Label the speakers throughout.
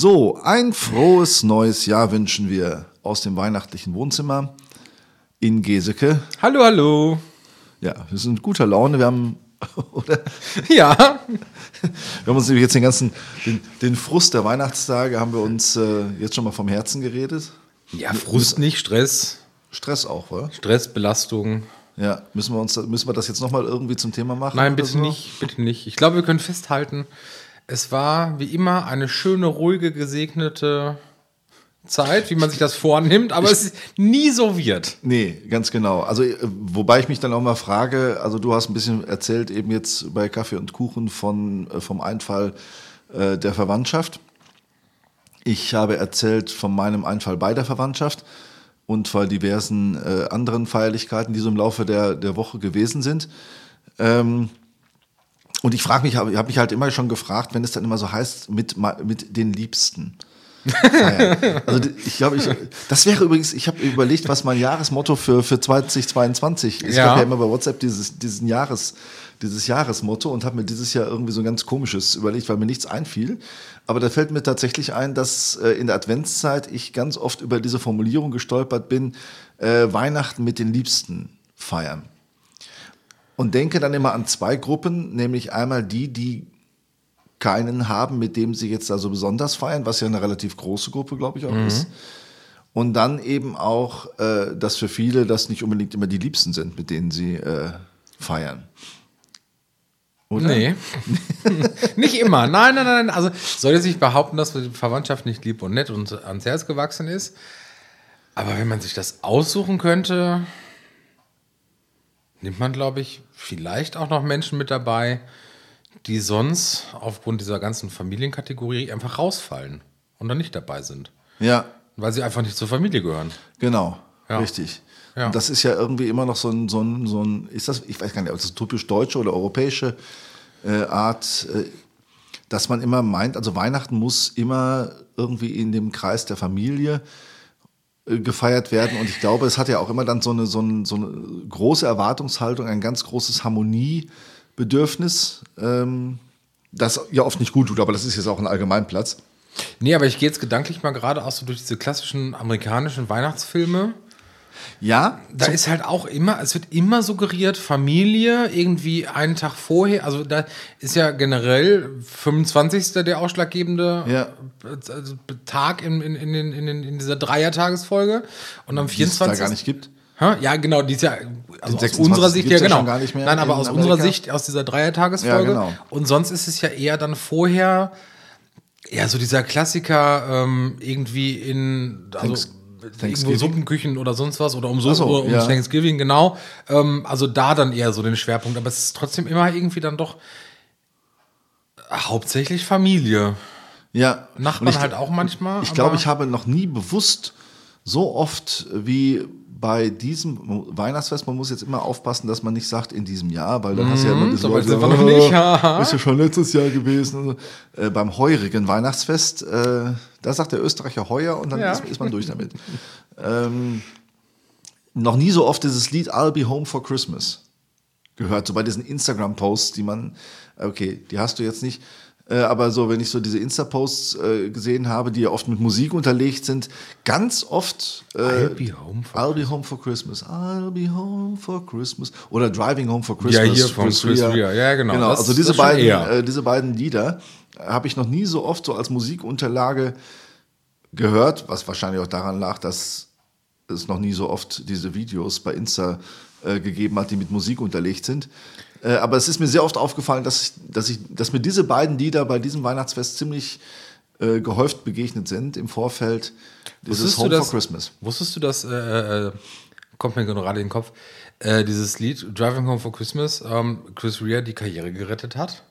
Speaker 1: So, ein frohes neues Jahr wünschen wir aus dem weihnachtlichen Wohnzimmer in Geseke.
Speaker 2: Hallo, hallo.
Speaker 1: Ja, wir sind guter Laune. Wir haben, oder?
Speaker 2: Ja.
Speaker 1: Wir haben uns nämlich jetzt den ganzen, den, den Frust der Weihnachtstage haben wir uns äh, jetzt schon mal vom Herzen geredet.
Speaker 2: Ja, Frust nicht, Stress.
Speaker 1: Stress auch, oder?
Speaker 2: Stress, Belastung.
Speaker 1: Ja, müssen wir uns, müssen wir das jetzt nochmal irgendwie zum Thema machen?
Speaker 2: Nein, bitte
Speaker 1: so?
Speaker 2: nicht, bitte nicht. Ich glaube, wir können festhalten, es war wie immer eine schöne, ruhige, gesegnete Zeit, wie man sich das vornimmt, aber es ist nie so wird.
Speaker 1: Nee, ganz genau. Also, äh, wobei ich mich dann auch mal frage, also du hast ein bisschen erzählt, eben jetzt bei Kaffee und Kuchen von, äh, vom Einfall äh, der Verwandtschaft. Ich habe erzählt von meinem Einfall bei der Verwandtschaft und von diversen äh, anderen Feierlichkeiten, die so im Laufe der, der Woche gewesen sind. Ähm, und ich frage mich, habe hab mich halt immer schon gefragt, wenn es dann immer so heißt, mit, mit den Liebsten. feiern. also ich glaube, ich, das wäre übrigens, ich habe überlegt, was mein Jahresmotto für, für 2022 ist. Ich
Speaker 2: Ja.
Speaker 1: habe ja immer bei WhatsApp dieses, diesen Jahres, dieses Jahresmotto und habe mir dieses Jahr irgendwie so ein ganz komisches überlegt, weil mir nichts einfiel. Aber da fällt mir tatsächlich ein, dass äh, in der Adventszeit ich ganz oft über diese Formulierung gestolpert bin, äh, Weihnachten mit den Liebsten feiern. Und denke dann immer an zwei Gruppen, nämlich einmal die, die keinen haben, mit dem sie jetzt also besonders feiern, was ja eine relativ große Gruppe, glaube ich, auch ist. Und dann eben auch, äh, dass für viele das nicht unbedingt immer die Liebsten sind, mit denen sie äh, feiern. Oder?
Speaker 2: Nee. nicht immer. Nein, nein, nein. Also soll jetzt nicht behaupten, dass die Verwandtschaft nicht lieb und nett und ans Herz gewachsen ist. Aber wenn man sich das aussuchen könnte, nimmt man, glaube ich, vielleicht auch noch Menschen mit dabei, die sonst aufgrund dieser ganzen Familienkategorie einfach rausfallen und dann nicht dabei sind.
Speaker 1: Ja,
Speaker 2: Weil sie einfach nicht zur Familie gehören.
Speaker 1: genau.
Speaker 2: Ja.
Speaker 1: Richtig.
Speaker 2: Ja.
Speaker 1: Und das ist ja irgendwie immer noch so ein, so ein, so ein ist das, ich weiß gar nicht, ob das typisch deutsche oder europäische äh, Art, äh, dass man immer meint, also Weihnachten muss immer irgendwie in dem Kreis der Familie äh, gefeiert werden. Und ich glaube, es hat ja auch immer dann so eine, so eine, so eine große Erwartungshaltung, ein ganz großes Harmoniebedürfnis, ähm, das ja oft nicht gut tut, aber das ist jetzt auch ein Allgemeinplatz.
Speaker 2: Nee, aber ich gehe jetzt gedanklich mal gerade auch so durch diese klassischen amerikanischen Weihnachtsfilme.
Speaker 1: Ja,
Speaker 2: Da ist halt auch immer, es wird immer suggeriert, Familie irgendwie einen Tag vorher, also da ist ja generell 25. der ausschlaggebende
Speaker 1: Ja.
Speaker 2: also Tag in, in, in, in, in dieser Dreier-Tagesfolge und am
Speaker 1: die es da
Speaker 2: 24.
Speaker 1: gar nicht gibt.
Speaker 2: Ja, genau, die ist ja, also aus
Speaker 1: 26.
Speaker 2: unserer Sicht, ja genau.
Speaker 1: schon gar nicht mehr
Speaker 2: Nein, aber aus
Speaker 1: Amerika.
Speaker 2: unserer Sicht, aus dieser Dreier-Tagesfolge.
Speaker 1: Ja, genau.
Speaker 2: Und sonst ist es ja eher dann vorher, ja, so dieser Klassiker ähm, irgendwie in, also irgendwo? Suppenküchen oder sonst was oder um,
Speaker 1: Ach so,
Speaker 2: oder um
Speaker 1: ja.
Speaker 2: Thanksgiving, genau. Ähm, also da dann eher so den Schwerpunkt, aber es ist trotzdem immer irgendwie dann doch hauptsächlich Familie.
Speaker 1: Ja.
Speaker 2: Nachbarn
Speaker 1: ich-
Speaker 2: halt auch manchmal.
Speaker 1: Ich glaube, ich habe noch nie bewusst so oft wie bei diesem Weihnachtsfest, man muss jetzt immer aufpassen, dass man nicht sagt in diesem Jahr, weil dann hast du ja immer diese
Speaker 2: so
Speaker 1: Leute,
Speaker 2: sind wir noch nicht, haha.
Speaker 1: ist ja schon letztes Jahr gewesen. Äh, beim heurigen Weihnachtsfest, äh, da sagt der Österreicher heuer und dann
Speaker 2: Ja.
Speaker 1: ist, ist man durch damit. ähm, noch nie so oft dieses Lied I'll Be Home for Christmas gehört, so bei diesen Instagram-Posts, die man, okay, die hast du jetzt nicht, äh, aber so, wenn ich so diese Insta-Posts äh, gesehen habe, die ja oft mit Musik unterlegt sind, ganz oft äh,
Speaker 2: I'll be home for
Speaker 1: I'll be home for Christmas, I'll be home for Christmas oder Driving Home for Christmas.
Speaker 2: Ja, hier von Chris Rea. Ja, genau.
Speaker 1: genau
Speaker 2: Das-
Speaker 1: also diese beiden, äh, diese beiden Lieder habe ich noch nie so oft so als Musikunterlage gehört, was wahrscheinlich auch daran lag, dass es noch nie so oft diese Videos bei Insta äh, gegeben hat, die mit Musik unterlegt sind. Äh, aber es ist mir sehr oft aufgefallen, dass, ich, dass, ich, dass mir diese beiden Lieder bei diesem Weihnachtsfest ziemlich äh, gehäuft begegnet sind im Vorfeld dieses
Speaker 2: Wusstest
Speaker 1: Home
Speaker 2: du das,
Speaker 1: for Christmas.
Speaker 2: Wusstest du, dass, äh, äh, kommt mir gerade in den Kopf, äh, dieses Lied Driving Home for Christmas, ähm, Chris Rea die Karriere gerettet hat?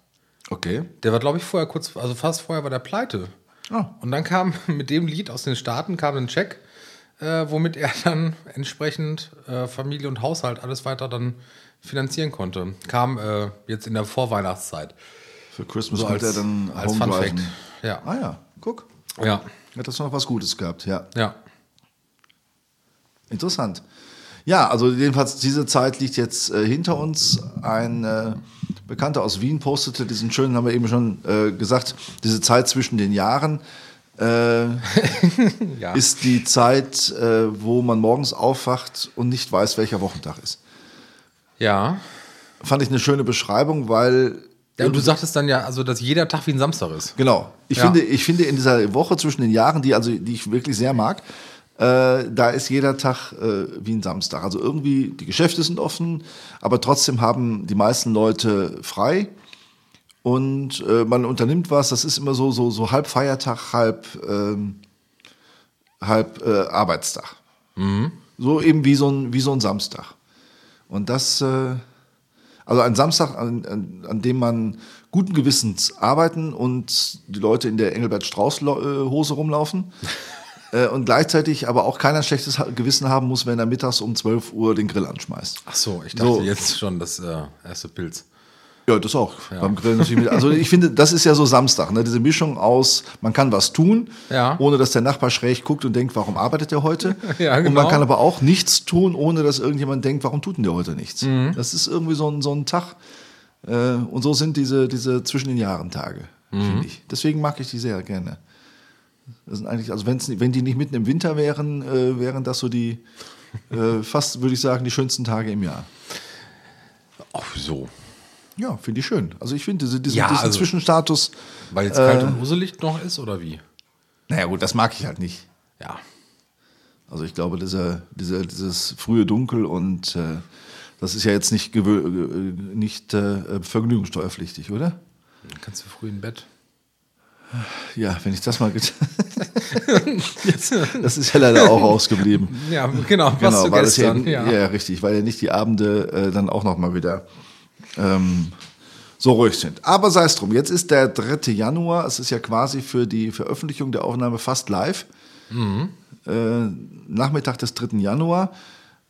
Speaker 1: Okay.
Speaker 2: Der war, glaube ich, vorher kurz, also fast vorher war der pleite.
Speaker 1: Ah.
Speaker 2: Und dann kam mit dem Lied aus den Staaten kam ein Check, äh, womit er dann entsprechend äh, Familie und Haushalt alles weiter dann finanzieren konnte. Kam äh, jetzt in der Vorweihnachtszeit.
Speaker 1: Für Christmas
Speaker 2: So als-
Speaker 1: er dann
Speaker 2: als
Speaker 1: Home
Speaker 2: Fun. Fact. Ja.
Speaker 1: Ah ja, guck.
Speaker 2: Ja,
Speaker 1: Hat das noch was Gutes gehabt, ja.
Speaker 2: ja.
Speaker 1: Interessant. Ja, also jedenfalls diese Zeit liegt jetzt äh, hinter uns. Ein äh, Bekannter aus Wien postete diesen schönen, haben wir eben schon äh, gesagt, diese Zeit zwischen den Jahren. äh,
Speaker 2: Ja.
Speaker 1: ist die Zeit, äh, wo man morgens aufwacht und nicht weiß, welcher Wochentag ist.
Speaker 2: Ja.
Speaker 1: Fand ich eine schöne Beschreibung, weil
Speaker 2: ja. Und du sagtest dann ja, also, dass jeder Tag wie ein Samstag ist.
Speaker 1: Genau. Ich,
Speaker 2: Ja.
Speaker 1: finde, ich finde in dieser Woche zwischen den Jahren, die, also, die ich wirklich sehr mag, äh, da ist jeder Tag äh, wie ein Samstag. Also irgendwie, die Geschäfte sind offen, aber trotzdem haben die meisten Leute frei. Und äh, man unternimmt was, das ist immer so, so, so halb Feiertag, halb, ähm, halb äh, Arbeitstag. So eben wie so, ein, wie so ein Samstag. Und das, äh, also ein Samstag, an, an, an dem man guten Gewissens arbeiten und die Leute in der Engelbert Strauß-Hose rumlaufen. äh, und gleichzeitig aber auch keiner ein schlechtes Gewissen haben muss, wenn er mittags um 12 Uhr den Grill anschmeißt.
Speaker 2: Ach so, ich dachte
Speaker 1: So.
Speaker 2: jetzt schon das äh, erste Pilz.
Speaker 1: Ja, das auch. Beim Grillen natürlich mit. Also ich finde, das ist ja so Samstag, ne? diese Mischung aus, man kann was tun,
Speaker 2: Ja.
Speaker 1: ohne dass der Nachbar schräg guckt und denkt, warum arbeitet der heute?
Speaker 2: Ja,
Speaker 1: Und man
Speaker 2: genau.
Speaker 1: kann aber auch nichts tun, ohne dass irgendjemand denkt, warum tut denn der heute nichts?
Speaker 2: Mhm.
Speaker 1: Das ist irgendwie so ein, so ein Tag. Äh, und so sind diese, diese zwischen den Jahren Tage,
Speaker 2: Mhm.
Speaker 1: finde ich. Deswegen mag ich die sehr gerne. Das sind eigentlich, also wenn's, wenn die nicht mitten im Winter wären, äh, wären das so die, äh, fast würde ich sagen, die schönsten Tage im Jahr.
Speaker 2: Ach so.
Speaker 1: Ja, finde ich schön. Also ich finde diese, diesen,
Speaker 2: Ja,
Speaker 1: diesen
Speaker 2: also-
Speaker 1: Zwischenstatus.
Speaker 2: Weil jetzt kalt
Speaker 1: Äh.
Speaker 2: und uselig noch ist oder wie?
Speaker 1: Naja gut, das mag ich halt nicht.
Speaker 2: Ja.
Speaker 1: Also ich glaube, dieser, dieser, dieses frühe Dunkel und äh, das ist ja jetzt nicht, äh, nicht äh, vergnügungssteuerpflichtig, oder?
Speaker 2: Dann kannst du früh in Bett.
Speaker 1: Ja, wenn ich das mal get Das ist ja leider auch ausgeblieben.
Speaker 2: Ja, genau. Was
Speaker 1: Genau,
Speaker 2: du
Speaker 1: weil es
Speaker 2: gestern.
Speaker 1: ja,
Speaker 2: ja.
Speaker 1: richtig, weil ja nicht die Abende äh, dann auch noch mal wieder ähm, so ruhig sind. Aber sei es drum, jetzt ist der 3. Januar, es ist ja quasi für die Veröffentlichung der Aufnahme fast live. Äh, Nachmittag des 3. Januar,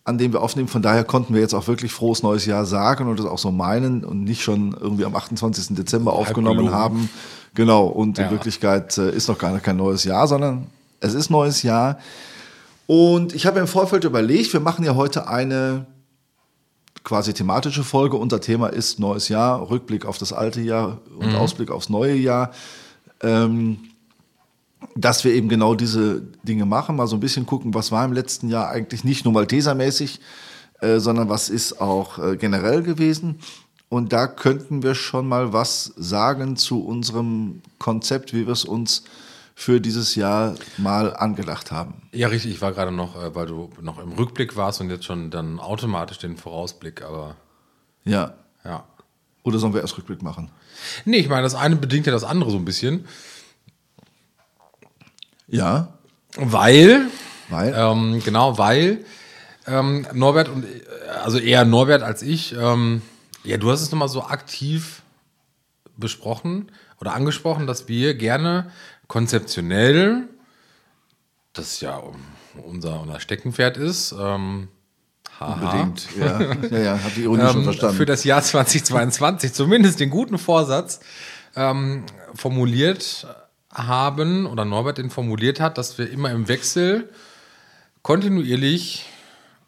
Speaker 1: an dem wir aufnehmen. Von daher konnten wir jetzt auch wirklich frohes neues Jahr sagen und das auch so meinen und nicht schon irgendwie am 28. Dezember aufgenommen haben. Genau, und
Speaker 2: Ja.
Speaker 1: in Wirklichkeit äh, ist noch gar kein neues Jahr, sondern es ist neues Jahr. Und ich habe im Vorfeld überlegt, wir machen ja heute eine quasi thematische Folge. Unser Thema ist neues Jahr, Rückblick auf das alte Jahr und Ausblick aufs neue Jahr. Ähm, dass wir eben genau diese Dinge machen, mal so ein bisschen gucken, was war im letzten Jahr eigentlich nicht nur Maltesermäßig, äh, sondern was ist auch äh, generell gewesen. Und da könnten wir schon mal was sagen zu unserem Konzept, wie wir es uns für dieses Jahr mal angedacht haben.
Speaker 2: ja, richtig. Ich war gerade noch, äh, weil du noch im Rückblick warst und jetzt schon dann automatisch den Vorausblick, aber
Speaker 1: Ja.
Speaker 2: ja.
Speaker 1: Oder sollen wir erst Rückblick machen?
Speaker 2: Nee, ich meine, das eine bedingt ja das andere so ein bisschen.
Speaker 1: Ja.
Speaker 2: Weil,
Speaker 1: Weil?
Speaker 2: ähm, genau, weil ähm, Norbert und, äh, also eher Norbert als ich, ähm, ja, du hast es nochmal so aktiv besprochen oder angesprochen, dass wir gerne konzeptionell, das ja unser, unser Steckenpferd ist, ähm,
Speaker 1: Unbedingt. Ja, ja, ja habe die Ironie schon
Speaker 2: ähm,
Speaker 1: verstanden.
Speaker 2: für das Jahr 2022 zumindest den guten Vorsatz ähm, formuliert haben oder Norbert den formuliert hat, dass wir immer im Wechsel kontinuierlich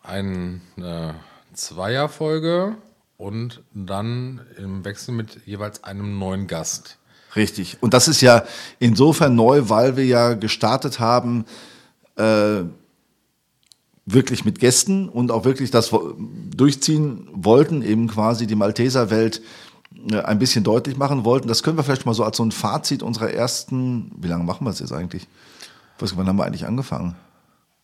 Speaker 2: eine Zweierfolge und dann im Wechsel mit jeweils einem neuen Gast.
Speaker 1: Richtig. Und das ist ja insofern neu, weil wir ja gestartet haben, äh, wirklich mit Gästen und auch wirklich das durchziehen wollten, eben quasi die Malteser-Welt äh, ein bisschen deutlich machen wollten. Das können wir vielleicht mal so als so ein Fazit unserer ersten, wie lange machen wir es jetzt eigentlich? Was, wann haben wir eigentlich angefangen?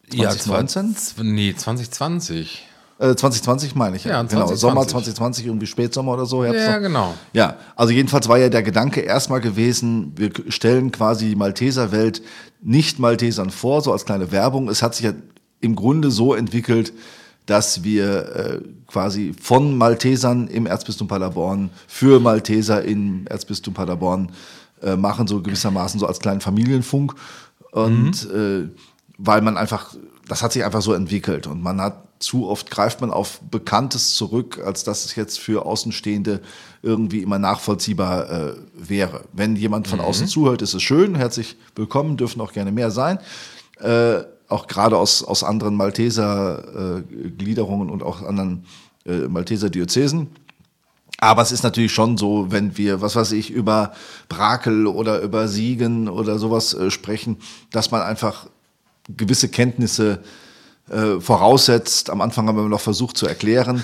Speaker 1: 2019?
Speaker 2: Ja, nee, 2020.
Speaker 1: Äh, 2020 meine ich.
Speaker 2: Ja,
Speaker 1: genau.
Speaker 2: 2020.
Speaker 1: Sommer 2020, irgendwie Spätsommer oder so. Herbst
Speaker 2: Ja, genau.
Speaker 1: Ja, also jedenfalls war ja der Gedanke erstmal gewesen, wir stellen quasi die Malteserwelt nicht Maltesern vor, so als kleine Werbung. Es hat sich ja im Grunde so entwickelt, dass wir äh, quasi von Maltesern im Erzbistum Paderborn für Malteser im Erzbistum Paderborn äh, machen, so gewissermaßen so als kleinen Familienfunk. Und äh, weil man einfach, das hat sich einfach so entwickelt und man hat zu oft greift man auf Bekanntes zurück, als dass es jetzt für Außenstehende irgendwie immer nachvollziehbar äh, wäre. Wenn jemand von außen zuhört, ist es schön, herzlich willkommen, dürfen auch gerne mehr sein. Äh, auch gerade aus, aus anderen Malteser äh, Gliederungen und auch anderen äh, Malteser Diözesen. Aber es ist natürlich schon so, wenn wir, was weiß ich, über Brakel oder über Siegen oder sowas äh, sprechen, dass man einfach gewisse Kenntnisse äh, voraussetzt. Am Anfang haben wir noch versucht zu erklären,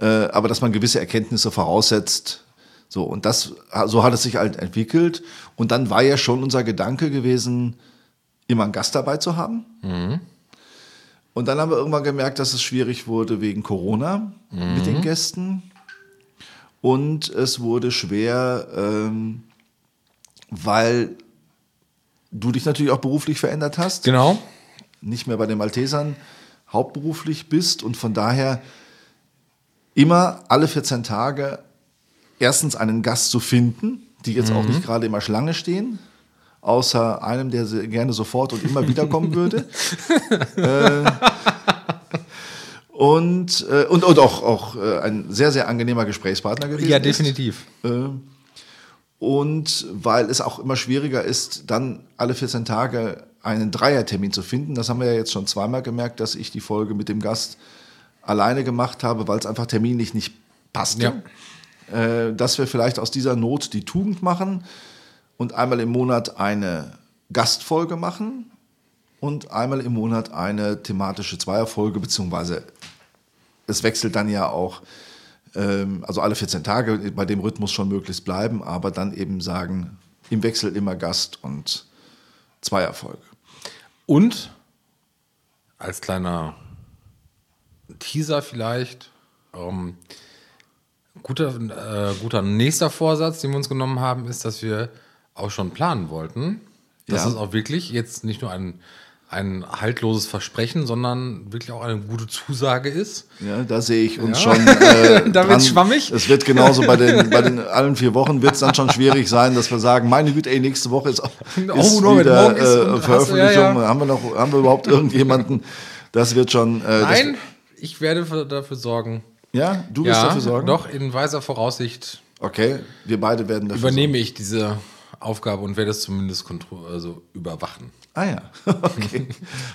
Speaker 1: äh, aber dass man gewisse Erkenntnisse voraussetzt. So, und das, so hat es sich halt entwickelt. Und dann war ja schon unser Gedanke gewesen, immer einen Gast dabei zu haben. Und dann haben wir irgendwann gemerkt, dass es schwierig wurde wegen Corona mit den Gästen. Und es wurde schwer, ähm, weil du dich natürlich auch beruflich verändert hast.
Speaker 2: Genau.
Speaker 1: Nicht mehr bei den Maltesern hauptberuflich bist und von daher immer alle 14 Tage erstens einen Gast zu finden, die jetzt auch nicht gerade immer Schlange stehen, außer einem, der sehr gerne sofort und immer wiederkommen würde. äh, und, äh, und, und auch, auch äh, ein sehr, sehr angenehmer Gesprächspartner gewesen.
Speaker 2: Ja,
Speaker 1: ist.
Speaker 2: definitiv.
Speaker 1: Äh, Und weil es auch immer schwieriger ist, dann alle 14 Tage einen Dreiertermin zu finden. Das haben wir ja jetzt schon zweimal gemerkt, dass ich die Folge mit dem Gast alleine gemacht habe, weil es einfach terminlich nicht passte. Äh, dass wir vielleicht aus dieser Not die Tugend machen und einmal im Monat eine Gastfolge machen und einmal im Monat eine thematische Zweierfolge, beziehungsweise es wechselt dann ja auch, ähm, also alle 14 Tage bei dem Rhythmus schon möglichst bleiben, aber dann eben sagen, im Wechsel immer Gast und Zweierfolge.
Speaker 2: Und als kleiner Teaser vielleicht, ähm, guter, äh, guter nächster Vorsatz, den wir uns genommen haben, ist, dass wir auch schon planen wollten. Dass
Speaker 1: Ja.
Speaker 2: es auch wirklich jetzt nicht nur ein, ein haltloses Versprechen, sondern wirklich auch eine gute Zusage ist.
Speaker 1: Ja, da sehe ich uns
Speaker 2: Ja.
Speaker 1: schon. Äh,
Speaker 2: Da
Speaker 1: dran.
Speaker 2: schwammig.
Speaker 1: Es wird genauso bei den, bei den allen vier Wochen wird es dann schon schwierig sein, dass wir sagen, meine Güte, ey, nächste Woche ist, ist
Speaker 2: Oh,
Speaker 1: wieder
Speaker 2: ist-
Speaker 1: äh, Veröffentlichung.
Speaker 2: ja, ja.
Speaker 1: Haben wir noch, haben wir überhaupt irgendjemanden? Das wird schon. Äh,
Speaker 2: Nein, ich werde für, dafür sorgen.
Speaker 1: Ja, du wirst dafür sorgen.
Speaker 2: doch, in weiser Voraussicht
Speaker 1: Okay, wir beide werden dafür
Speaker 2: übernehme ich diese Aufgabe und werde es zumindest also überwachen.
Speaker 1: Ah ja, okay,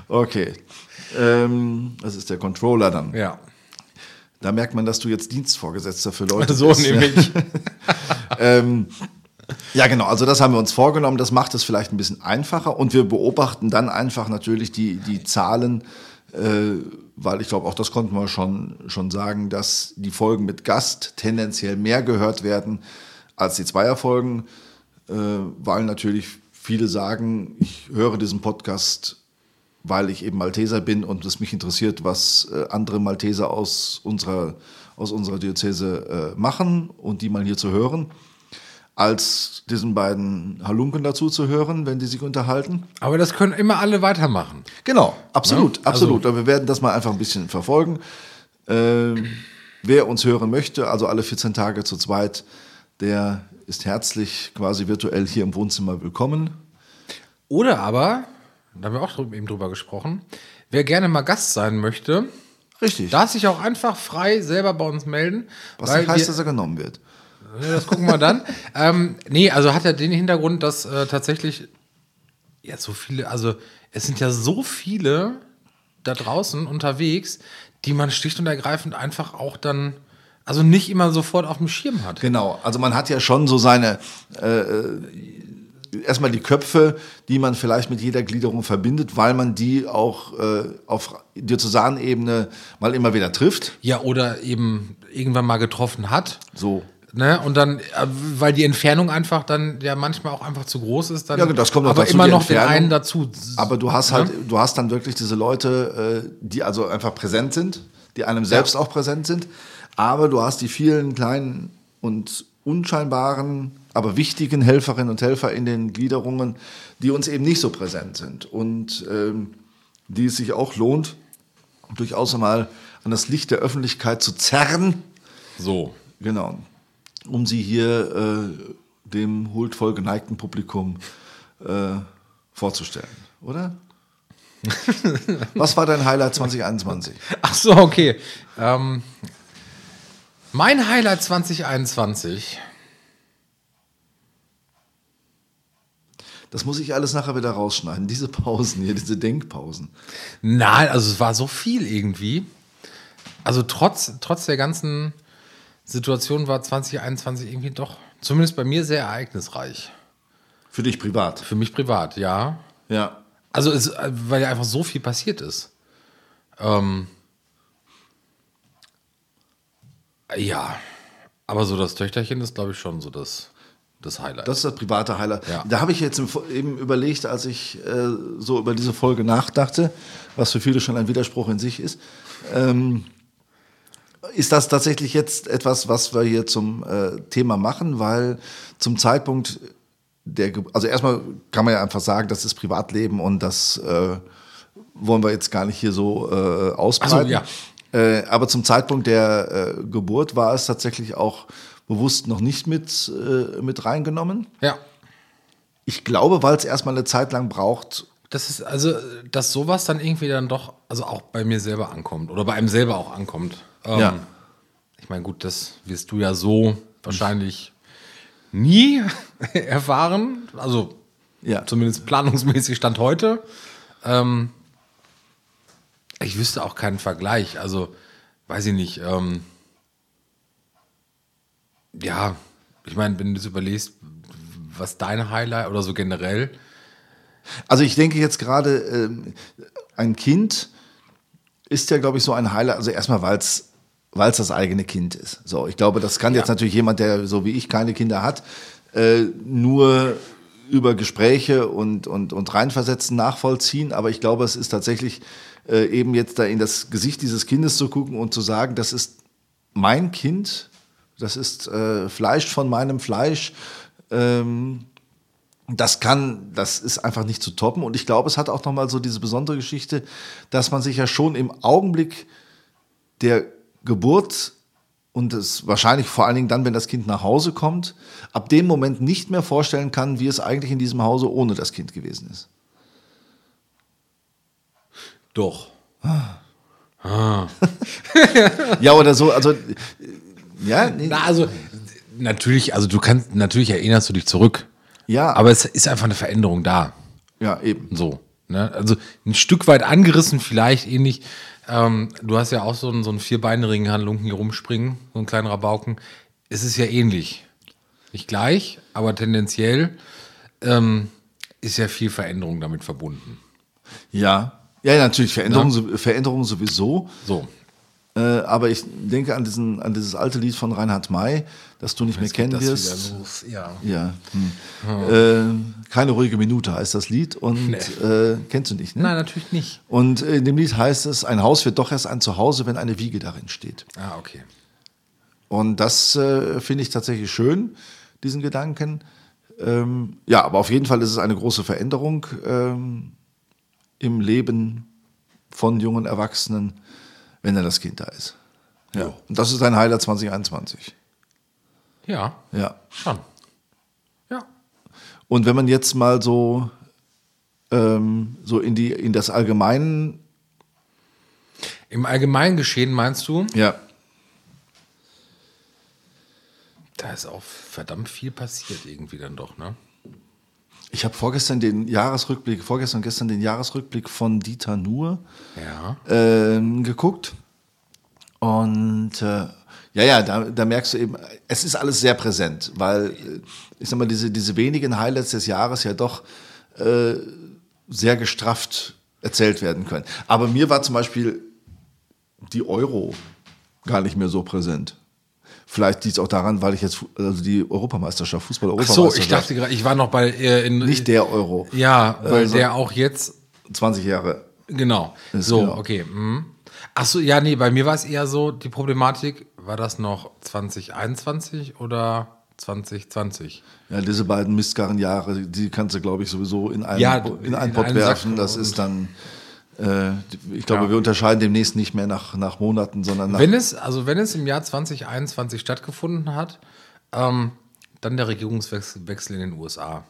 Speaker 1: okay. Ähm, das ist der Controller dann.
Speaker 2: Ja.
Speaker 1: Da merkt man, dass du jetzt Dienstvorgesetzter für Leute
Speaker 2: So
Speaker 1: bist.
Speaker 2: nämlich.
Speaker 1: Ähm, ja, genau. Also das haben wir uns vorgenommen. Das macht es vielleicht ein bisschen einfacher. Und wir beobachten dann einfach natürlich die, die Zahlen, äh, weil ich glaube, auch das konnten wir schon, schon sagen, dass die Folgen mit Gast tendenziell mehr gehört werden als die Zweierfolgen, äh, weil natürlich viele sagen, ich höre diesen Podcast weil ich eben Malteser bin und es mich interessiert, was äh, andere Malteser aus unserer, aus unserer Diözese äh, machen und die mal hier zu hören, als diesen beiden Halunken dazu zu hören, wenn die sich unterhalten.
Speaker 2: Aber das können immer alle weitermachen.
Speaker 1: Genau, absolut,
Speaker 2: Ja, also-
Speaker 1: absolut. Aber wir werden das mal einfach ein bisschen verfolgen. Ähm, wer uns hören möchte, also alle 14 Tage zu zweit, der ist herzlich quasi virtuell hier im Wohnzimmer willkommen.
Speaker 2: Oder aber, da haben wir auch eben drüber gesprochen, wer gerne mal Gast sein möchte,
Speaker 1: Richtig.
Speaker 2: darf sich auch einfach frei selber bei uns melden.
Speaker 1: was nicht heißt,
Speaker 2: wir,
Speaker 1: dass er genommen wird.
Speaker 2: Das gucken wir dann. ähm, nee, also hat ja den Hintergrund, dass äh, tatsächlich ja so viele, also es sind ja so viele da draußen unterwegs, die man schlicht und ergreifend einfach auch dann, also nicht immer sofort auf dem Schirm hat.
Speaker 1: Genau, also man hat ja schon so seine, äh, erstmal die Köpfe, die man vielleicht mit jeder Gliederung verbindet, weil man die auch äh, auf Diözesanebene mal immer wieder trifft.
Speaker 2: Ja, oder eben irgendwann mal getroffen hat.
Speaker 1: So.
Speaker 2: Ne? Und dann, äh, weil die Entfernung einfach dann ja manchmal auch einfach zu groß ist, dann
Speaker 1: Ja, das kommt
Speaker 2: aber
Speaker 1: dazu,
Speaker 2: immer noch den einen dazu.
Speaker 1: Aber du hast halt, du hast dann wirklich diese Leute, äh, die also einfach präsent sind, die einem selbst auch präsent sind. Aber du hast die vielen kleinen und unscheinbaren, aber wichtigen Helferinnen und Helfer in den Gliederungen, die uns eben nicht so präsent sind und ähm, die es sich auch lohnt, durchaus einmal an das Licht der Öffentlichkeit zu zerren.
Speaker 2: So.
Speaker 1: Genau. Um sie hier äh, dem huldvoll geneigten Publikum äh, vorzustellen, oder? Was war dein Highlight 2021?
Speaker 2: Ach so, okay. Ähm, mein Highlight 2021.
Speaker 1: Das muss ich alles nachher wieder rausschneiden. Diese Pausen hier, diese Denkpausen.
Speaker 2: Nein, also es war so viel irgendwie. Also trotz, trotz der ganzen Situation war 2021 irgendwie doch, zumindest bei mir, sehr ereignisreich.
Speaker 1: Für dich privat.
Speaker 2: Für mich privat, ja.
Speaker 1: Ja.
Speaker 2: Also, es, weil ja einfach so viel passiert ist. Ähm, ja, aber so das Töchterchen ist, glaube ich, schon so das, das Highlight.
Speaker 1: Das ist das private Highlight.
Speaker 2: Ja.
Speaker 1: Da habe ich jetzt eben überlegt, als ich äh, so über diese Folge nachdachte, was für viele schon ein Widerspruch in sich ist. Ähm, ist das tatsächlich jetzt etwas, was wir hier zum äh, Thema machen, weil zum Zeitpunkt der, Ge also erstmal kann man ja einfach sagen, das ist Privatleben und das äh, wollen wir jetzt gar nicht hier so äh, ausbreiten.
Speaker 2: ja.
Speaker 1: Äh, aber zum Zeitpunkt der äh, Geburt war es tatsächlich auch bewusst noch nicht mit, äh, mit reingenommen.
Speaker 2: ja.
Speaker 1: Ich glaube, weil es erstmal eine Zeit lang braucht.
Speaker 2: Das ist, also, dass sowas dann irgendwie dann doch, also auch bei mir selber ankommt oder bei einem selber auch ankommt. Ähm,
Speaker 1: Ja.
Speaker 2: Ich meine, gut, das wirst du ja so wahrscheinlich nie erfahren. Also,
Speaker 1: Ja.
Speaker 2: zumindest planungsmäßig Stand heute. Ähm, ich wüsste auch keinen Vergleich. Also, weiß ich nicht. Ähm, ja, ich meine, wenn du das überlegst, was dein Highlight oder so generell.
Speaker 1: Also ich denke jetzt gerade, ähm, ein Kind ist ja, glaube ich, so ein Highlight. Also erstmal, weil es weil es das eigene Kind ist. So, ich glaube, das kann jetzt
Speaker 2: Ja.
Speaker 1: natürlich jemand, der so wie ich keine Kinder hat, äh, nur über Gespräche und, und, und reinversetzen nachvollziehen. Aber ich glaube, es ist tatsächlich äh, eben jetzt da in das Gesicht dieses Kindes zu gucken und zu sagen, das ist mein Kind, das ist äh, Fleisch von meinem Fleisch. Ähm, das kann, das ist einfach nicht zu toppen. Und ich glaube, es hat auch nochmal so diese besondere Geschichte, dass man sich ja schon im Augenblick der Geburt und es wahrscheinlich vor allen Dingen dann, wenn das Kind nach Hause kommt, ab dem Moment nicht mehr vorstellen kann, wie es eigentlich in diesem Hause ohne das Kind gewesen ist.
Speaker 2: Doch.
Speaker 1: Ja, oder so, also, ja, nee,
Speaker 2: Na, also, natürlich, also du kannst, natürlich erinnerst du dich zurück.
Speaker 1: ja,
Speaker 2: Aber es ist einfach eine Veränderung da.
Speaker 1: ja, eben.
Speaker 2: So. Ne? Also ein Stück weit angerissen, vielleicht ähnlich. Ähm, du hast ja auch so einen, so einen vierbeinigen Handlunken hier rumspringen, so einen kleinen Rabauken. Es ist ja ähnlich. Nicht gleich, aber tendenziell ähm, ist ja viel Veränderung damit verbunden.
Speaker 1: Ja, ja, natürlich, Veränderung, so- Veränderung sowieso.
Speaker 2: So.
Speaker 1: Äh, aber ich denke an, diesen, an dieses alte Lied von Reinhard May, das du nicht mehr kennen wirst.
Speaker 2: ja.
Speaker 1: Ja. Hm. Äh, keine ruhige Minute heißt das Lied und äh, kennst du nicht, ne?
Speaker 2: Nein, natürlich nicht.
Speaker 1: Und in dem Lied heißt es, ein Haus wird doch erst ein Zuhause, wenn eine Wiege darin steht.
Speaker 2: Ah, okay.
Speaker 1: Und das äh, finde ich tatsächlich schön, diesen Gedanken. Ähm, ja, aber auf jeden Fall ist es eine große Veränderung ähm, im Leben von jungen Erwachsenen, wenn dann das Kind da ist. Ja. Und das ist ein Highlight 2021.
Speaker 2: Ja,
Speaker 1: Ja.
Speaker 2: schon. Ja.
Speaker 1: Und wenn man jetzt mal so, ähm, so in, die, in das Allgemeine,
Speaker 2: Im allgemeinen Geschehen meinst du,
Speaker 1: ja,
Speaker 2: da ist auch verdammt viel passiert irgendwie dann doch, ne?
Speaker 1: Ich habe vorgestern den Jahresrückblick, vorgestern und gestern den Jahresrückblick von Dieter Nuhr
Speaker 2: Ja.
Speaker 1: ähm, geguckt. Und äh, ja, ja, da, da merkst du eben, es ist alles sehr präsent, weil äh, ich sag mal, diese, diese wenigen Highlights des Jahres ja doch äh, sehr gestrafft erzählt werden können. Aber mir war zum Beispiel die Euro gar nicht mehr so präsent. Vielleicht liegt es auch daran, weil ich jetzt also die Europameisterschaft,
Speaker 2: Ach
Speaker 1: Fußball-Europameisterschaft,
Speaker 2: so, ich dachte gerade, ich war noch bei äh, in,
Speaker 1: nicht der Euro,
Speaker 2: Ja, weil
Speaker 1: Also-
Speaker 2: der auch jetzt
Speaker 1: 20 Jahre.
Speaker 2: genau. So,
Speaker 1: genau.
Speaker 2: okay. Mhm. Ach so, ja, nee, bei mir war es eher so die Problematik, war das noch 2021 oder 2020?
Speaker 1: Ja, diese beiden Mistkarren-Jahre, die kannst du, glaube ich, sowieso in einen,
Speaker 2: Ja,
Speaker 1: in einen
Speaker 2: in
Speaker 1: Pott werfen. Das ist dann, ich glaube,
Speaker 2: Ja.
Speaker 1: wir unterscheiden demnächst nicht mehr nach, nach Monaten, sondern nach.
Speaker 2: Wenn es, also wenn es im Jahr 2021 stattgefunden hat, ähm, dann der Regierungswechsel Wechsel in den USA.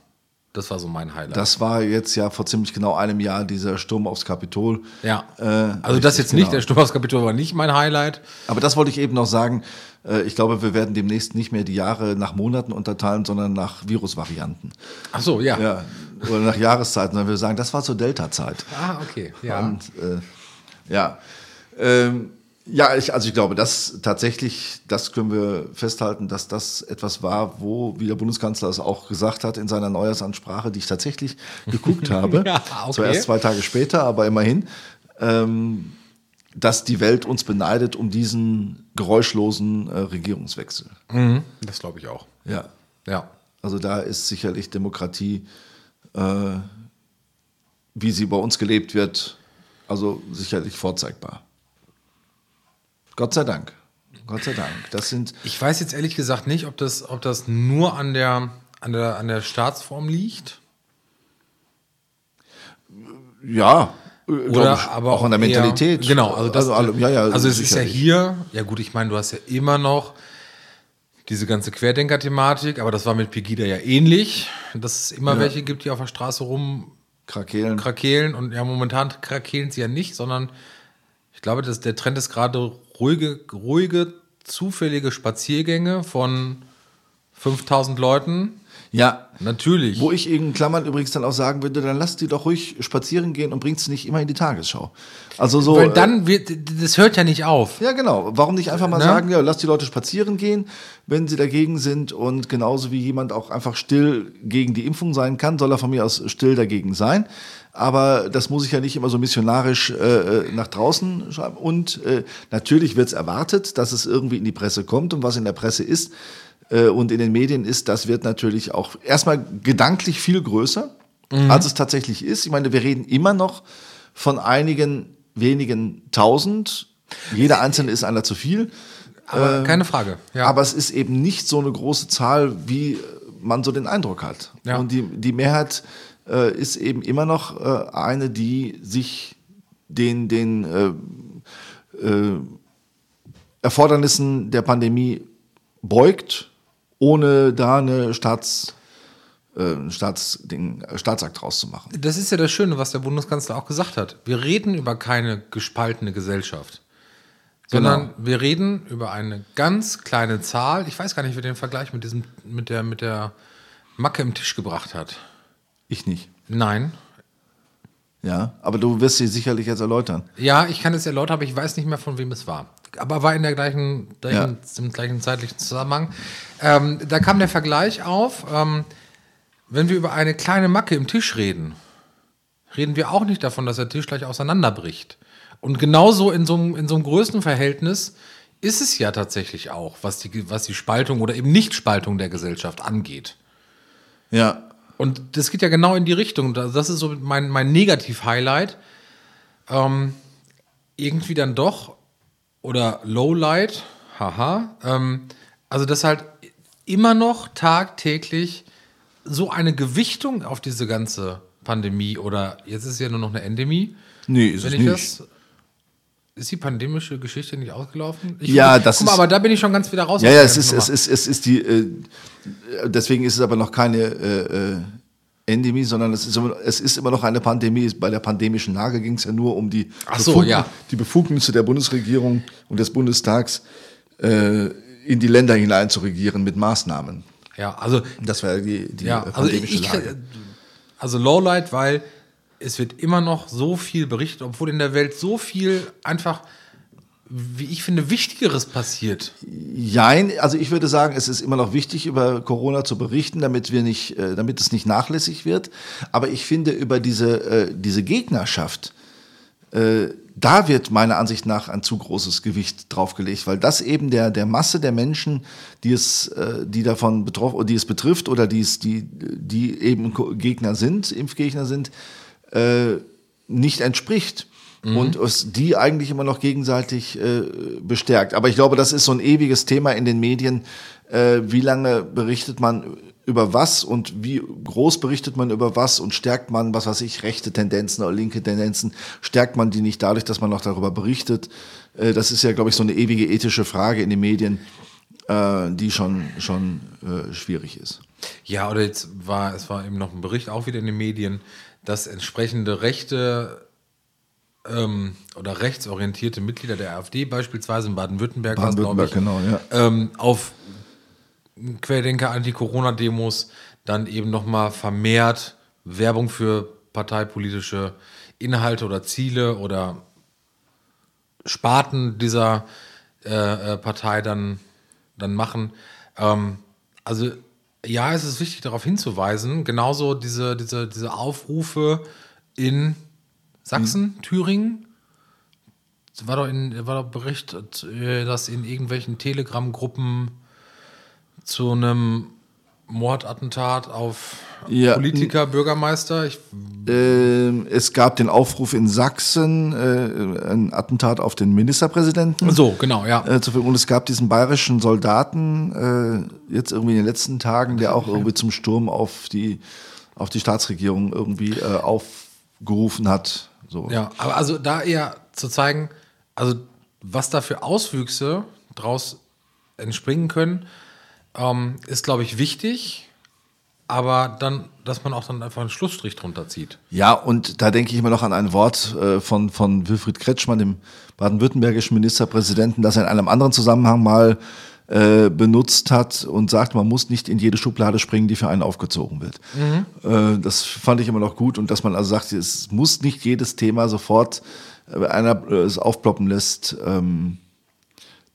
Speaker 2: Das war so mein Highlight.
Speaker 1: das war jetzt ja vor ziemlich genau einem Jahr dieser Sturm aufs Kapitol.
Speaker 2: ja.
Speaker 1: Äh,
Speaker 2: also das jetzt nicht,
Speaker 1: genau.
Speaker 2: der Sturm aufs Kapitol war nicht mein Highlight.
Speaker 1: Aber das wollte ich eben noch sagen. Äh, ich glaube, wir werden demnächst nicht mehr die Jahre nach Monaten unterteilen, sondern nach Virusvarianten.
Speaker 2: Ach so, ja.
Speaker 1: Ja, oder nach Jahreszeiten, sondern wir sagen, das war zur Delta-Zeit.
Speaker 2: Ah, okay. Ja.
Speaker 1: Und äh, ja. Ähm, Ja, ich, also ich glaube, das tatsächlich, das können wir festhalten, dass das etwas war, wo, wie der Bundeskanzler es auch gesagt hat in seiner Neujahrsansprache, die ich tatsächlich geguckt habe. ja, okay. Zwar erst zwei Tage später, aber immerhin, ähm, dass die Welt uns beneidet um diesen geräuschlosen äh, Regierungswechsel.
Speaker 2: Mhm, das glaube ich auch.
Speaker 1: Ja. Ja. Also da ist sicherlich Demokratie, äh, wie sie bei uns gelebt wird, also sicherlich vorzeigbar. Gott sei Dank. Gott sei Dank. Das sind.
Speaker 2: Ich weiß jetzt ehrlich gesagt nicht, ob das, ob das nur an der, an, der, an der Staatsform liegt.
Speaker 1: Ja.
Speaker 2: Oder ich, aber auch an der Mentalität.
Speaker 1: Eher, genau, also, das, also,
Speaker 2: ja, ja, also es ist ja hier, ja gut, ich meine, du hast ja immer noch diese ganze Querdenker-Thematik, aber das war mit Pegida ja ähnlich, dass es immer ja. welche gibt, die auf der Straße rum
Speaker 1: krakehlen.
Speaker 2: krakehlen und ja, momentan krakehlen sie ja nicht, sondern ich glaube, dass der Trend ist gerade ruhige, ruhige, zufällige Spaziergänge von 5000 Leuten.
Speaker 1: Ja, natürlich. Wo ich in Klammern übrigens dann auch sagen würde, dann lass die doch ruhig spazieren gehen und bringt sie nicht immer in die Tagesschau. Also so.
Speaker 2: Weil dann äh, wird, das hört ja nicht auf.
Speaker 1: Ja, genau. Warum nicht einfach mal ne? sagen, ja, lass die Leute spazieren gehen, wenn sie dagegen sind und genauso wie jemand auch einfach still gegen die Impfung sein kann, soll er von mir aus still dagegen sein aber das muss ich ja nicht immer so missionarisch äh, äh, nach draußen schreiben. Und äh, natürlich wird es erwartet, dass es irgendwie in die Presse kommt und was in der Presse ist äh, und in den Medien ist, das wird natürlich auch erstmal gedanklich viel größer, mhm. als es tatsächlich ist. Ich meine, wir reden immer noch von einigen wenigen tausend. Jeder einzelne ist einer zu viel.
Speaker 2: Aber äh, keine Frage.
Speaker 1: Ja. Aber es ist eben nicht so eine große Zahl, wie man so den Eindruck hat. Ja. Und die, die Mehrheit äh, ist eben immer noch äh, eine, die sich den, den äh, äh, Erfordernissen der Pandemie beugt, ohne da eine Staats, äh, Staatsding, Staatsakt draus zu machen.
Speaker 2: Das ist ja das Schöne, was der Bundeskanzler auch gesagt hat. Wir reden über keine gespaltene Gesellschaft. Sondern genau. wir reden über eine ganz kleine Zahl. Ich weiß gar nicht, wer den Vergleich mit diesem, mit der, mit der Macke im Tisch gebracht hat.
Speaker 1: Ich nicht.
Speaker 2: Nein.
Speaker 1: Ja, aber du wirst sie sicherlich jetzt erläutern.
Speaker 2: Ja, ich kann es erläutern, aber ich weiß nicht mehr, von wem es war. Aber war in der gleichen, gleichen ja. im gleichen zeitlichen Zusammenhang. Ähm, da kam der Vergleich auf, ähm, wenn wir über eine kleine Macke im Tisch reden, reden wir auch nicht davon, dass der Tisch gleich auseinanderbricht. Und genauso in so einem, in so einem Größenverhältnis ist es ja tatsächlich auch, was die, was die Spaltung oder eben Nichtspaltung der Gesellschaft angeht.
Speaker 1: Ja.
Speaker 2: Und das geht ja genau in die Richtung. Das ist so mein, mein Negativ-Highlight. Ähm, irgendwie dann doch, oder Lowlight, haha. Ähm, also, dass halt immer noch tagtäglich so eine Gewichtung auf diese ganze Pandemie oder jetzt ist es ja nur noch eine Endemie.
Speaker 1: Nee, ist es nicht. Das,
Speaker 2: ist die pandemische Geschichte nicht ausgelaufen?
Speaker 1: Ich ja, das
Speaker 2: guck mal, aber da bin ich schon ganz wieder raus.
Speaker 1: Ja, ja, es ist, es ist, es ist die, äh, deswegen ist es aber noch keine äh, äh, Endemie, sondern es ist, immer, es ist immer noch eine Pandemie. Bei der pandemischen Lage ging es ja nur um die,
Speaker 2: so, Befugnis, ja.
Speaker 1: die Befugnisse der Bundesregierung und des Bundestags äh, in die Länder hinein zu regieren mit Maßnahmen.
Speaker 2: Ja, also
Speaker 1: das war die, die
Speaker 2: ja, pandemische also ich, Lage. Also Lowlight, weil es wird immer noch so viel berichtet, obwohl in der Welt so viel einfach, wie ich finde, Wichtigeres passiert.
Speaker 1: Jein, also ich würde sagen, es ist immer noch wichtig, über Corona zu berichten, damit wir nicht, äh, damit es nicht nachlässig wird. Aber ich finde, über diese, äh, diese Gegnerschaft, äh, da wird meiner Ansicht nach ein zu großes Gewicht draufgelegt, weil das eben der, der Masse der Menschen, die es, die davon betroffen, die es betrifft oder die es, die, die eben Gegner sind, Impfgegner sind, nicht entspricht. Mhm. Und es die eigentlich immer noch gegenseitig äh, bestärkt. Aber ich glaube, das ist so ein ewiges Thema in den Medien. Äh, wie lange berichtet man über was und wie groß berichtet man über was und stärkt man, was weiß ich, rechte Tendenzen oder linke Tendenzen, stärkt man die nicht dadurch, dass man noch darüber berichtet? Äh, das ist ja, glaube ich, so eine ewige ethische Frage in den Medien, äh, die schon, schon äh, schwierig ist.
Speaker 2: Ja, oder jetzt war, es war eben noch ein Bericht auch wieder in den Medien, dass entsprechende rechte ähm, oder rechtsorientierte Mitglieder der AfD, beispielsweise in Baden-Württemberg,
Speaker 1: Baden-Württemberg genau, ja.
Speaker 2: ähm, auf Querdenker Anti-Corona-Demos dann eben nochmal vermehrt Werbung für parteipolitische Inhalte oder Ziele oder Sparten dieser äh, äh, Partei dann, dann machen. Ähm, also ja, es ist wichtig darauf hinzuweisen, genauso diese, diese, diese Aufrufe in Sachsen, mhm. Thüringen. Es war doch, in, war doch berichtet, äh, dass in irgendwelchen Telegram-Gruppen zu einem Mordattentat auf ja, Politiker, Bürgermeister? Ich
Speaker 1: äh, es gab den Aufruf in Sachsen, äh, ein Attentat auf den Ministerpräsidenten.
Speaker 2: So, genau, ja.
Speaker 1: Äh, und es gab diesen bayerischen Soldaten, äh, jetzt irgendwie in den letzten Tagen, der auch irgendwie zum Sturm auf die, auf die Staatsregierung irgendwie äh, aufgerufen hat. So.
Speaker 2: Ja, aber also da eher zu zeigen, also was da für Auswüchse draus entspringen können, ähm, ist, glaube ich, wichtig aber dann, dass man auch dann einfach einen Schlussstrich drunter zieht.
Speaker 1: Ja, und da denke ich immer noch an ein Wort äh, von, von Wilfried Kretschmann, dem baden-württembergischen Ministerpräsidenten, das er in einem anderen Zusammenhang mal äh, benutzt hat und sagt, man muss nicht in jede Schublade springen, die für einen aufgezogen wird. Mhm. Äh, das fand ich immer noch gut und dass man also sagt, es muss nicht jedes Thema sofort äh, einer äh, es aufploppen lässt, ähm,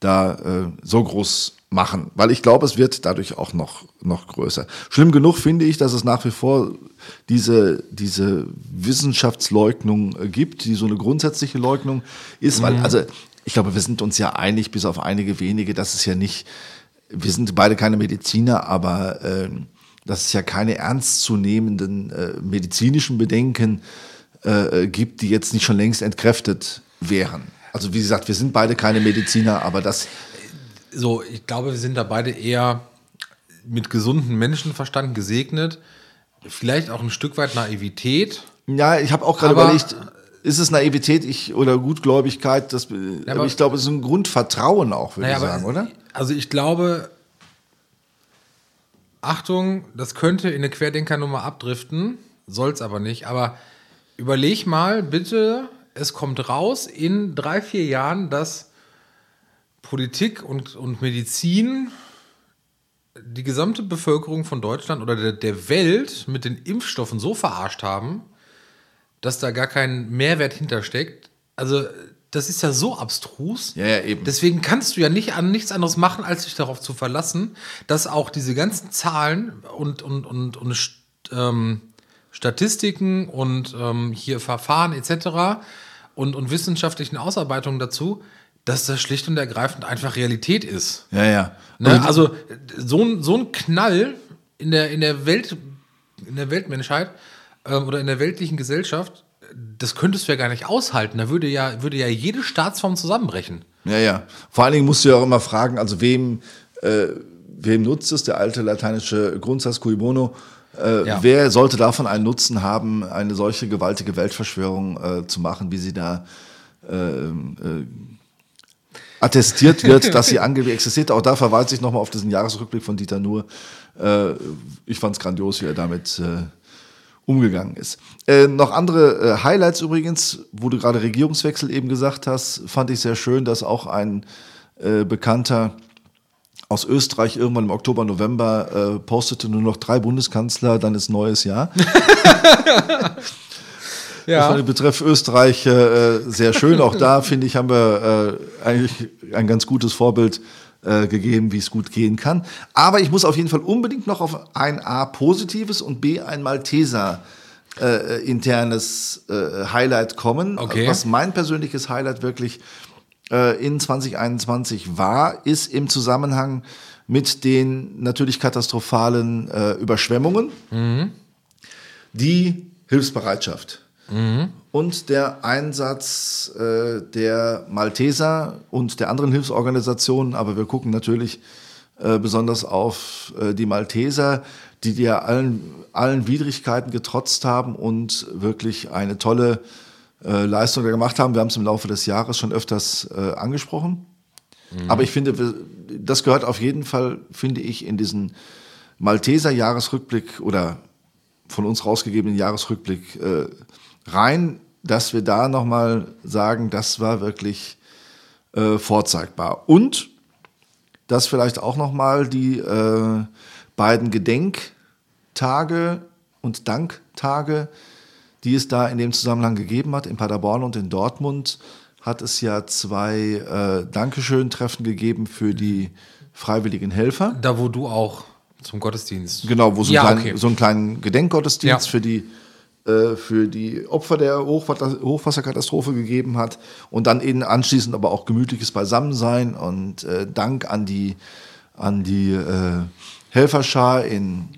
Speaker 1: da äh, so groß machen, weil ich glaube, es wird dadurch auch noch, noch größer. Schlimm genug finde ich, dass es nach wie vor diese, diese Wissenschaftsleugnung gibt, die so eine grundsätzliche Leugnung ist, weil, mhm. also ich glaube, wir sind uns ja einig, bis auf einige wenige, dass es ja nicht, wir sind beide keine Mediziner, aber äh, dass es ja keine ernstzunehmenden äh, medizinischen Bedenken äh, gibt, die jetzt nicht schon längst entkräftet wären. Also wie gesagt, wir sind beide keine Mediziner, aber das
Speaker 2: so, ich glaube, wir sind da beide eher mit gesundem Menschenverstand gesegnet. Vielleicht auch ein Stück weit Naivität.
Speaker 1: Ja, ich habe auch gerade überlegt, ist es Naivität ich, oder Gutgläubigkeit? Das, ja, aber, ich glaube, es ist ein Grundvertrauen auch, würde naja, ich sagen, oder?
Speaker 2: Also ich glaube, Achtung, das könnte in eine Querdenkernummer abdriften, soll es aber nicht. Aber überleg mal bitte, es kommt raus in drei, vier Jahren, dass Politik und, und Medizin die gesamte Bevölkerung von Deutschland oder der, der Welt mit den Impfstoffen so verarscht haben, dass da gar kein Mehrwert hintersteckt. Also das ist ja so abstrus.
Speaker 1: Ja, ja, eben.
Speaker 2: Deswegen kannst du ja nicht an nichts anderes machen, als dich darauf zu verlassen, dass auch diese ganzen Zahlen und, und, und, und ähm, Statistiken und ähm, hier Verfahren etc. Und, und wissenschaftlichen Ausarbeitungen dazu dass das schlicht und ergreifend einfach Realität ist.
Speaker 1: Ja, ja.
Speaker 2: Ne? Also so ein, so ein Knall in der, in der Welt, in der Weltmenschheit ähm, oder in der weltlichen Gesellschaft, das könntest du ja gar nicht aushalten. Da würde ja, würde ja jede Staatsform zusammenbrechen.
Speaker 1: Ja, ja. Vor allen Dingen musst du ja auch immer fragen, also wem, äh, wem nutzt es, der alte lateinische Grundsatz cui bono, äh, ja. Wer sollte davon einen Nutzen haben, eine solche gewaltige Weltverschwörung äh, zu machen, wie sie da äh, äh, attestiert wird, dass sie angeblich existiert. Auch da verweise ich nochmal auf diesen Jahresrückblick von Dieter Nuhr. Äh, ich fand es grandios, wie er damit umgegangen ist. Äh, noch andere äh, Highlights übrigens, wo du gerade Regierungswechsel eben gesagt hast, fand ich sehr schön, dass auch ein äh, Bekannter aus Österreich irgendwann im Oktober, November äh, postete nur noch drei Bundeskanzler, dann ist neues Jahr. Ja. Das war Betreff Österreich äh, sehr schön. Auch da, finde ich, haben wir äh, eigentlich ein ganz gutes Vorbild äh, gegeben, wie es gut gehen kann. Aber ich muss auf jeden Fall unbedingt noch auf ein A positives und B ein Malteser äh, internes äh, Highlight kommen.
Speaker 2: Okay.
Speaker 1: Was mein persönliches Highlight wirklich äh, in 2021 war, ist im Zusammenhang mit den natürlich katastrophalen äh, Überschwemmungen mhm. die Hilfsbereitschaft. Mhm. Und der Einsatz äh, der Malteser und der anderen Hilfsorganisationen, aber wir gucken natürlich äh, besonders auf äh, die Malteser, die ja allen, allen Widrigkeiten getrotzt haben und wirklich eine tolle äh, Leistung da gemacht haben. Wir haben es im Laufe des Jahres schon öfters äh, angesprochen. Mhm. Aber ich finde, das gehört auf jeden Fall, finde ich, in diesen Malteser Jahresrückblick oder von uns rausgegebenen Jahresrückblick äh, rein, dass wir da nochmal sagen, das war wirklich äh, vorzeigbar. Und dass vielleicht auch nochmal die äh, beiden Gedenktage und Danktage, die es da in dem Zusammenhang gegeben hat, in Paderborn und in Dortmund, hat es ja zwei äh, Dankeschön-Treffen gegeben für die freiwilligen Helfer.
Speaker 2: Da, wo du auch zum Gottesdienst.
Speaker 1: Genau, wo so,
Speaker 2: Ja,
Speaker 1: einen,
Speaker 2: okay.
Speaker 1: kleinen, so einen kleinen Gedenkgottesdienst
Speaker 2: Ja.
Speaker 1: für die für die Opfer der Hochwasser, Hochwasserkatastrophe gegeben hat und dann eben anschließend aber auch gemütliches Beisammensein und äh, Dank an die an die äh, Helferschar in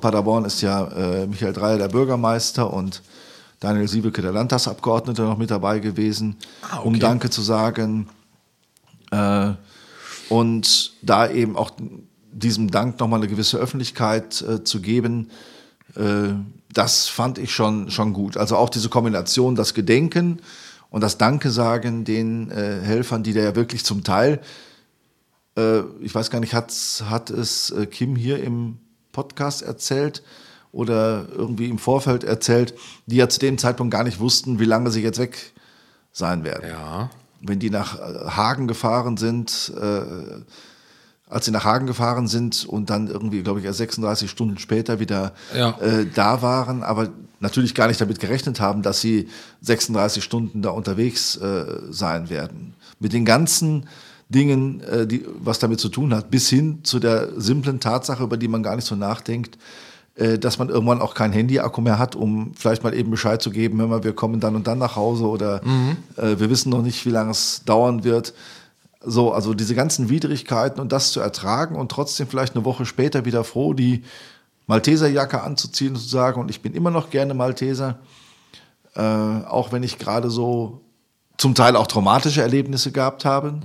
Speaker 1: Paderborn ist ja äh, Michael Dreier der Bürgermeister und Daniel Siebelke der Landtagsabgeordnete noch mit dabei gewesen,
Speaker 2: Ah, okay.
Speaker 1: um Danke zu sagen. Äh, und da eben auch diesem Dank nochmal eine gewisse Öffentlichkeit äh, zu geben, äh, das fand ich schon, schon gut. Also auch diese Kombination, das Gedenken und das Danke sagen den äh, Helfern, die da ja wirklich zum Teil, äh, ich weiß gar nicht, hat, hat es äh, Kim hier im Podcast erzählt oder irgendwie im Vorfeld erzählt, die ja zu dem Zeitpunkt gar nicht wussten, wie lange sie jetzt weg sein werden
Speaker 2: Ja.
Speaker 1: wenn die nach äh, Hagen gefahren sind, äh, als sie nach Hagen gefahren sind und dann irgendwie, glaube ich, erst 36 Stunden später wieder
Speaker 2: Ja.
Speaker 1: äh, da waren, aber natürlich gar nicht damit gerechnet haben, dass sie 36 Stunden da unterwegs äh, sein werden. Mit den ganzen Dingen, äh, die, was damit zu tun hat, bis hin zu der simplen Tatsache, über die man gar nicht so nachdenkt, äh, dass man irgendwann auch kein Handy-Akku mehr hat, um vielleicht mal eben Bescheid zu geben, hör mal, wir kommen dann und dann nach Hause oder äh, wir wissen noch nicht, wie lange es dauern wird. So, also diese ganzen Widrigkeiten und das zu ertragen und trotzdem vielleicht eine Woche später wieder froh, die Malteserjacke anzuziehen und zu sagen, und ich bin immer noch gerne Malteser, äh, auch wenn ich gerade so zum Teil auch traumatische Erlebnisse gehabt habe.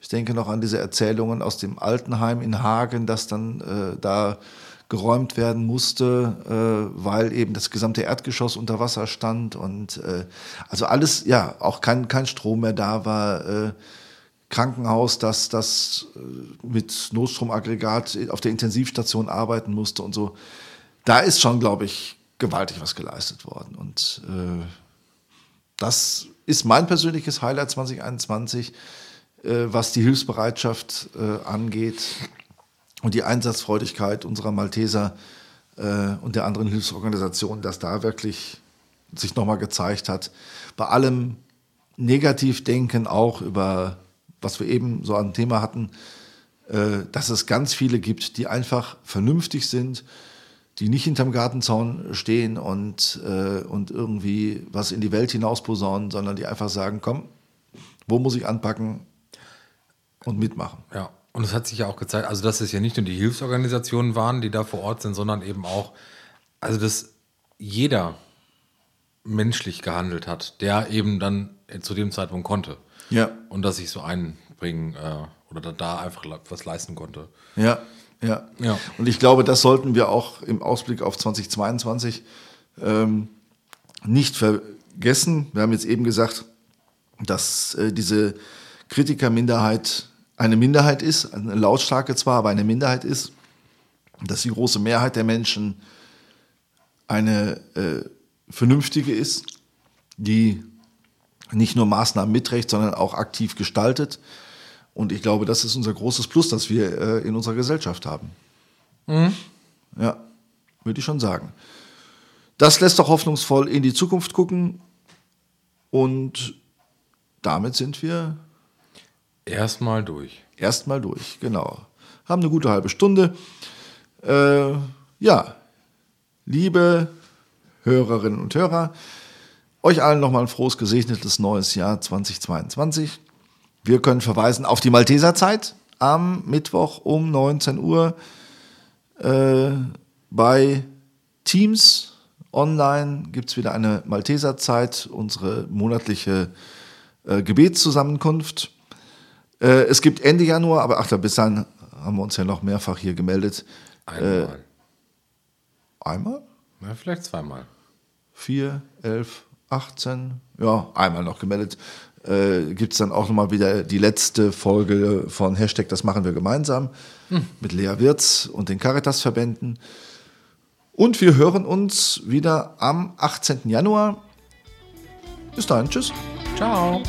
Speaker 1: Ich denke noch an diese Erzählungen aus dem Altenheim in Hagen, dass dann äh, da geräumt werden musste, äh, weil eben das gesamte Erdgeschoss unter Wasser stand und äh, also alles, ja, auch kein, kein Strom mehr da war. Krankenhaus, das, das äh, mit Notstromaggregat auf der Intensivstation arbeiten musste und so. Da ist schon, glaube ich, gewaltig was geleistet worden. Und äh, das ist mein persönliches Highlight 2021, äh, was die Hilfsbereitschaft äh, angeht und die Einsatzfreudigkeit unserer Malteser äh, und der anderen Hilfsorganisationen, dass da wirklich sich nochmal gezeigt hat. Bei allem Negativdenken auch über, was wir eben so an Thema hatten, äh, dass es ganz viele gibt, die einfach vernünftig sind, die nicht hinterm Gartenzaun stehen und, äh, und irgendwie was in die Welt hinaus posaunen, sondern die einfach sagen, komm, wo muss ich anpacken und mitmachen.
Speaker 2: Ja, und es hat sich ja auch gezeigt, also dass es ja nicht nur die Hilfsorganisationen waren, die da vor Ort sind, sondern eben auch, also dass jeder menschlich gehandelt hat, der eben dann zu dem Zeitpunkt konnte.
Speaker 1: Ja.
Speaker 2: Und dass sich so einbringen äh, oder da, da einfach was leisten konnte.
Speaker 1: Ja, ja.
Speaker 2: Ja.
Speaker 1: Und ich glaube, das sollten wir auch im Ausblick auf 2022 ähm, nicht vergessen. Wir haben jetzt eben gesagt, dass äh, diese Kritikerminderheit eine Minderheit ist, eine lautstarke zwar, aber eine Minderheit ist, dass die große Mehrheit der Menschen eine äh, vernünftige ist, die nicht nur Maßnahmen mitträgt, sondern auch aktiv gestaltet. Und ich glaube, das ist unser großes Plus, das wir äh, in unserer Gesellschaft haben. Ja, würde ich schon sagen. Das lässt doch hoffnungsvoll in die Zukunft gucken. Und damit sind wir
Speaker 2: Erstmal durch.
Speaker 1: erstmal durch. Genau. Haben eine gute halbe Stunde. Äh, ja, liebe Hörerinnen und Hörer, euch allen nochmal ein frohes, gesegnetes neues Jahr 2022. Wir können verweisen auf die Malteserzeit am Mittwoch um 19 Uhr äh, bei Teams online gibt es wieder eine Malteserzeit, unsere monatliche äh, Gebetszusammenkunft. Äh, es gibt Ende Januar, aber ach, da bis dann haben wir uns ja noch mehrfach hier gemeldet.
Speaker 2: Einmal.
Speaker 1: Einmal?
Speaker 2: ja, vielleicht zweimal.
Speaker 1: 4, 11, 18, ja, einmal noch gemeldet. Äh, Gibt es dann auch nochmal wieder die letzte Folge von Hashtag Das machen wir gemeinsam mit Lea Wirz und den Caritas-Verbänden. Und wir hören uns wieder am 18. Januar. Bis dahin, tschüss.
Speaker 2: Ciao.